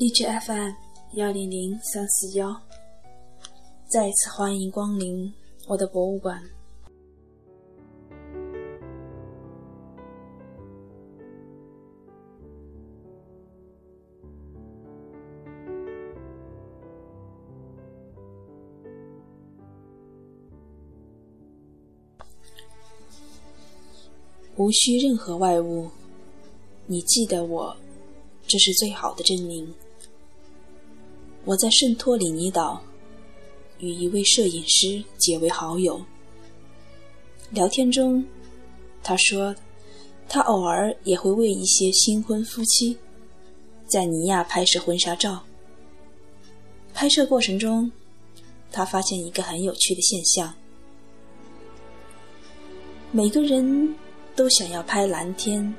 荔枝 FM 幺零零三四幺，再次欢迎光临我的博物馆。无需任何外物，你记得我，这是最好的证明。我在圣托里尼岛与一位摄影师结为好友。聊天中，他说，他偶尔也会为一些新婚夫妻在尼亚拍摄婚纱照。拍摄过程中，他发现一个很有趣的现象：每个人都想要拍蓝天、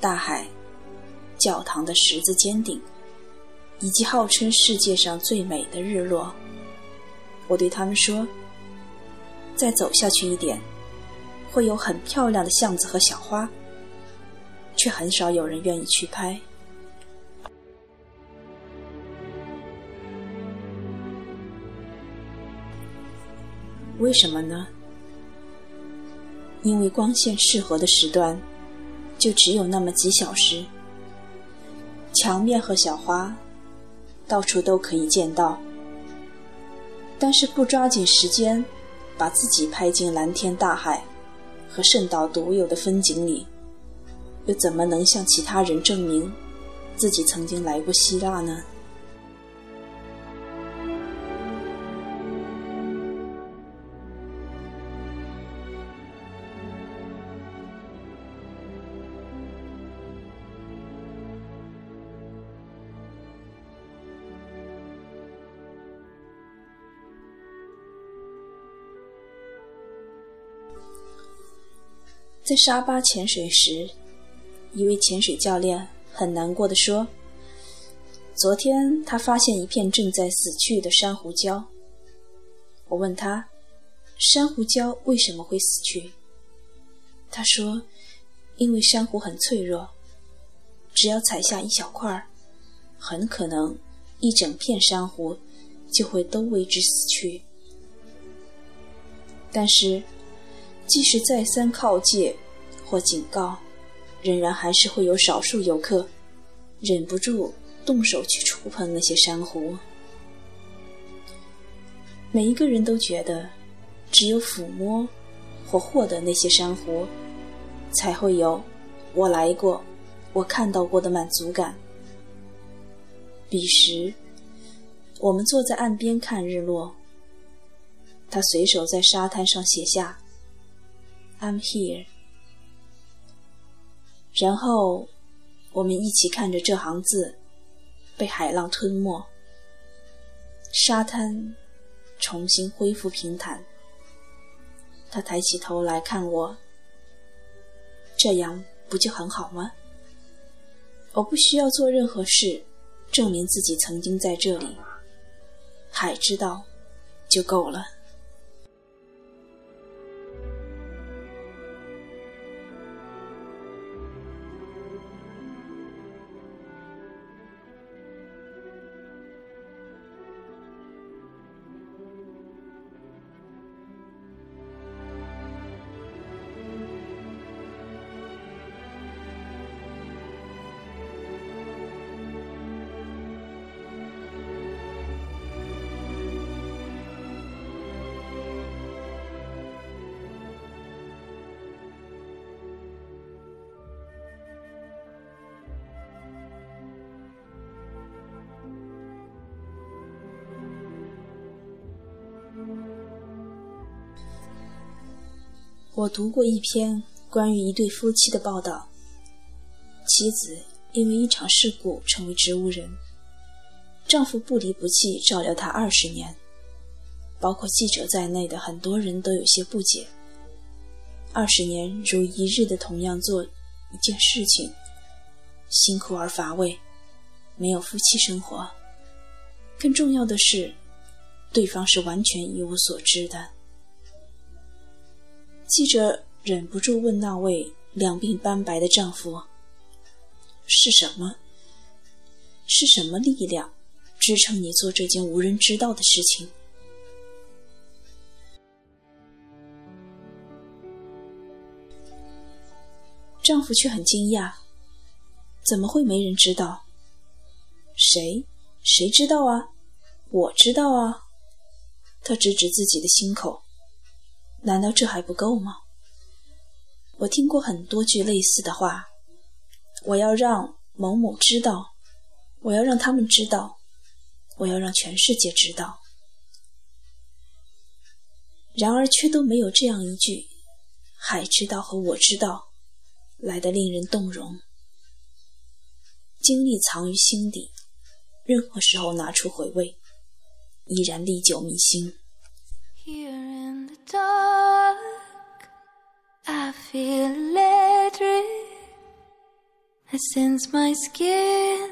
大海、教堂的十字尖顶。以及号称世界上最美的日落，我对他们说：“再走下去一点，会有很漂亮的巷子和小花。”却很少有人愿意去拍。为什么呢？因为光线适合的时段，就只有那么几小时，墙面和小花。到处都可以见到，但是不抓紧时间，把自己拍进蓝天大海和圣岛独有的风景里，又怎么能向其他人证明自己曾经来过希腊呢？在沙巴潜水时，一位潜水教练很难过的说：“昨天他发现一片正在死去的珊瑚礁。”我问他：“珊瑚礁为什么会死去？”他说：“因为珊瑚很脆弱，只要踩下一小块儿，很可能一整片珊瑚就会都为之死去。但是。”即使再三告诫或警告，仍然还是会有少数游客忍不住动手去触碰那些珊瑚。每一个人都觉得，只有抚摸或获得那些珊瑚，才会有“我来过，我看到过”的满足感。彼时，我们坐在岸边看日落，他随手在沙滩上写下。I'm here。然后，我们一起看着这行字被海浪吞没，沙滩重新恢复平坦。他抬起头来看我，这样不就很好吗？我不需要做任何事证明自己曾经在这里，海知道就够了。我读过一篇关于一对夫妻的报道，妻子因为一场事故成为植物人，丈夫不离不弃照料她二十年，包括记者在内的很多人都有些不解。二十年如一日的同样做一件事情，辛苦而乏味，没有夫妻生活。更重要的是，对方是完全一无所知的。记者忍不住问那位两鬓斑白的丈夫：“是什么？是什么力量支撑你做这件无人知道的事情？丈夫却很惊讶：“怎么会没人知道？谁？谁知道啊？我知道啊！”他指指自己的心口：“难道这还不够吗？我听过很多句类似的话。我要让某某知道，我要让他们知道，我要让全世界知道。然而，却都没有这样一句‘海知道’和‘我知道’。”来的令人动容，经历藏于心底，任何时候拿出回味，依然历久弥新。Here in the dark, I feel electric. I sense my skin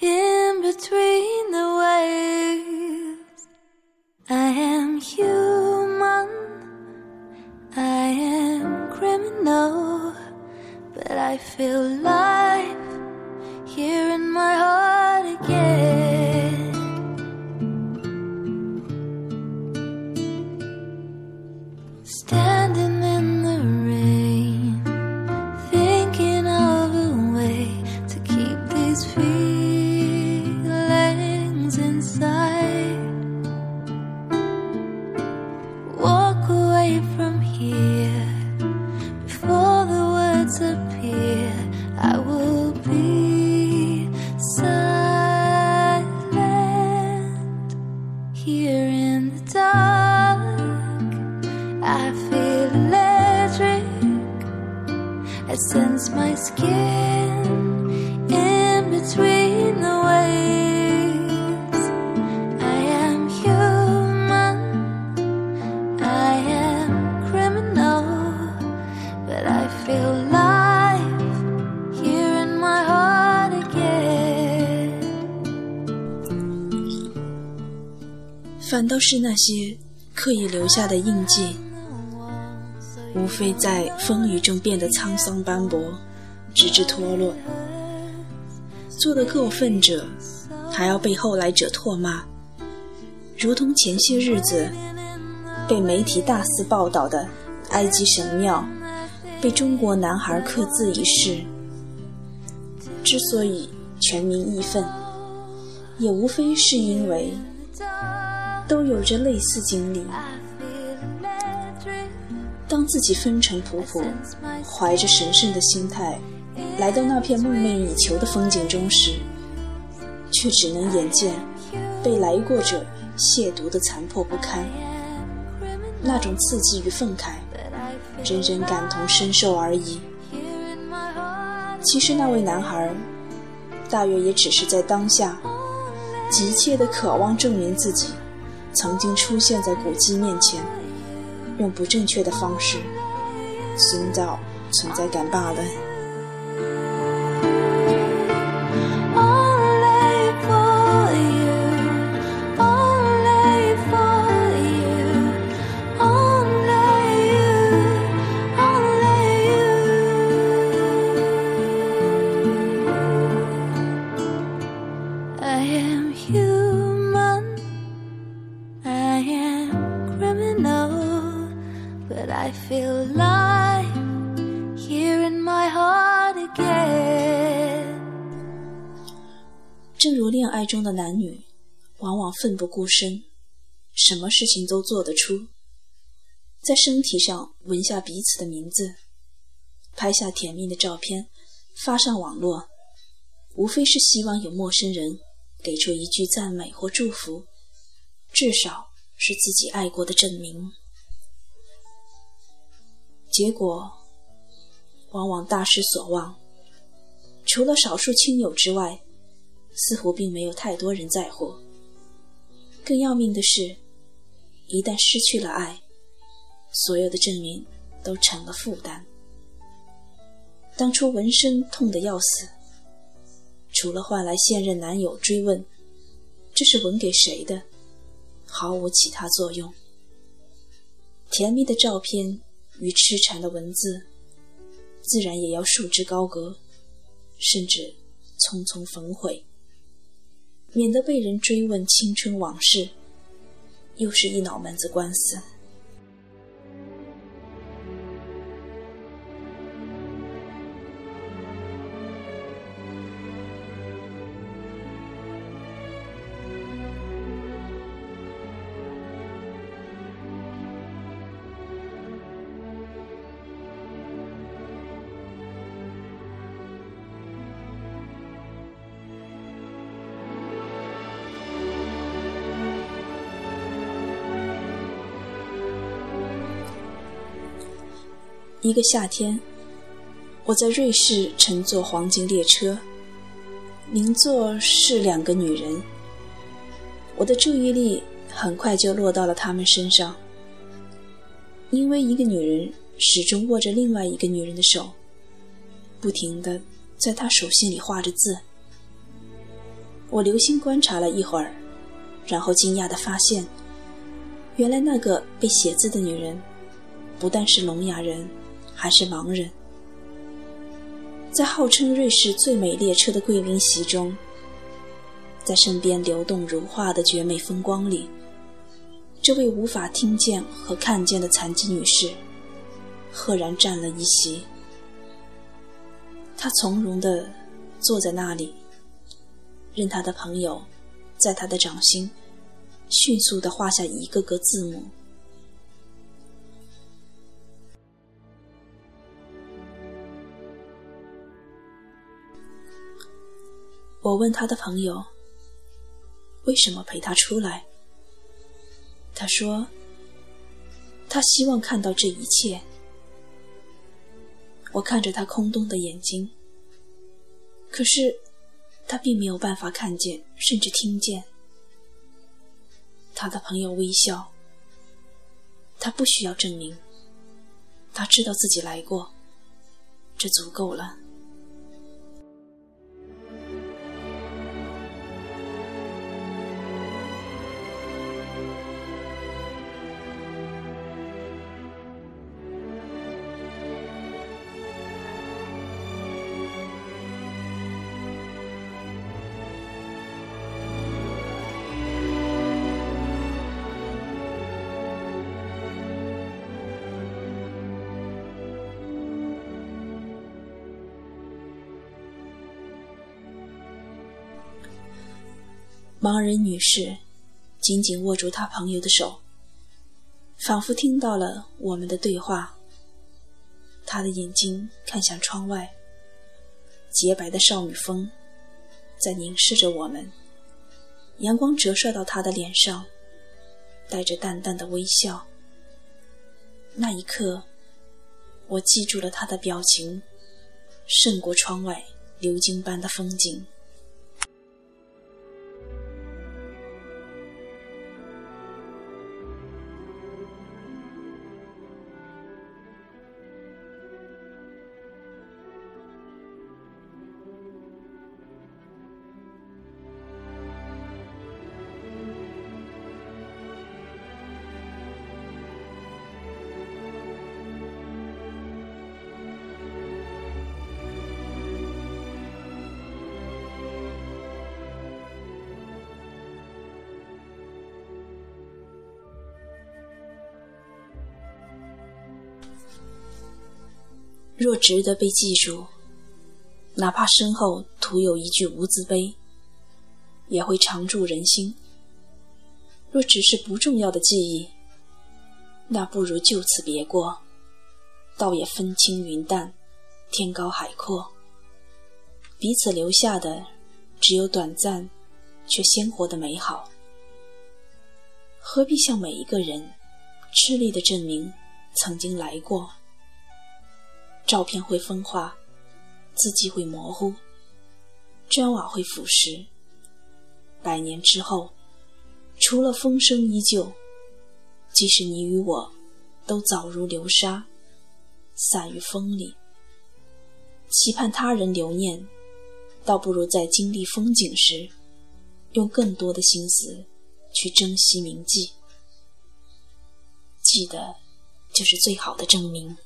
in between the waves. I am human, I am criminal, but I feel life here in my heart again. electric. I sense my skin in between the waves. I am human. I am criminal, but I feel life here in my heart again. 反倒是那些刻意留下的印记， 无非在风雨中变得沧桑斑驳，直至脱落。做得过分者，还要被后来者唾骂，如同前些日子被媒体大肆报道的埃及神庙被中国男孩刻字一事。之所以全民义愤，也无非是因为都有着类似经历。当自己风尘仆仆，怀着神圣的心态来到那片梦寐以求的风景中时，却只能眼见被来过者亵渎的残破不堪。那种刺激与愤慨，人人感同身受而已。其实那位男孩，大约也只是在当下，急切地渴望证明自己曾经出现在古迹面前，用不正确的方式寻找存在感罢了。I feel life here in my heart again. 正如恋爱中的男女，往往奋不顾身，什么事情都做得出，在身体上纹下彼此的名字，拍下甜蜜的照片，发上网络，无非是希望有陌生人给出一句赞美或祝福，至少是自己爱过的证明。结果，往往大失所望，除了少数亲友之外。似乎并没有太多人在乎。更要命的是，一旦失去了爱，所有的证明都成了负担。当初纹身痛得要死，除了换来现任男友追问这是纹给谁的，毫无其他作用。甜蜜的照片与痴缠的文字，自然也要束之高阁，甚至匆匆焚毁。免得被人追问青春往事，又是一脑门子官司。一个夏天，我在瑞士乘坐黄金列车，邻座是两个女人。我的注意力很快就落到了她们身上，因为一个女人始终握着另外一个女人的手，不停的在她手心里画着字。我留心观察了一会儿，然后惊讶的发现，原来那个被写字的女人，不但是聋哑人。还是盲人，在号称瑞士最美列车的贵宾席中，在身边流动如画的绝美风光里，这位无法听见和看见的残疾女士，赫然占了一席。她从容地坐在那里，任她的朋友在她的掌心迅速地画下一个个字母。我问他的朋友：“为什么陪他出来？”他说：“他希望看到这一切。”我看着他空洞的眼睛，可是他并没有办法看见，甚至听见。他的朋友微笑：“他不需要证明，他知道自己来过，这足够了。”盲人女士紧紧握住她朋友的手，仿佛听到了我们的对话。她的眼睛看向窗外，洁白的少女风在凝视着我们。阳光折射到她的脸上，带着淡淡的微笑。那一刻，我记住了她的表情，胜过窗外流金般的风景。若值得被记住，哪怕身后徒有一句无字碑，也会常驻人心。若只是不重要的记忆，那不如就此别过，倒也风轻云淡，天高海阔。彼此留下的只有短暂却鲜活的美好。何必向每一个人吃力的证明曾经来过？照片会风化，字迹会模糊，砖瓦会腐蚀。百年之后，除了风声依旧，即使你与我都早如流沙，散于风里。期盼他人留念，倒不如在经历风景时，用更多的心思去珍惜铭记。记得，就是最好的证明。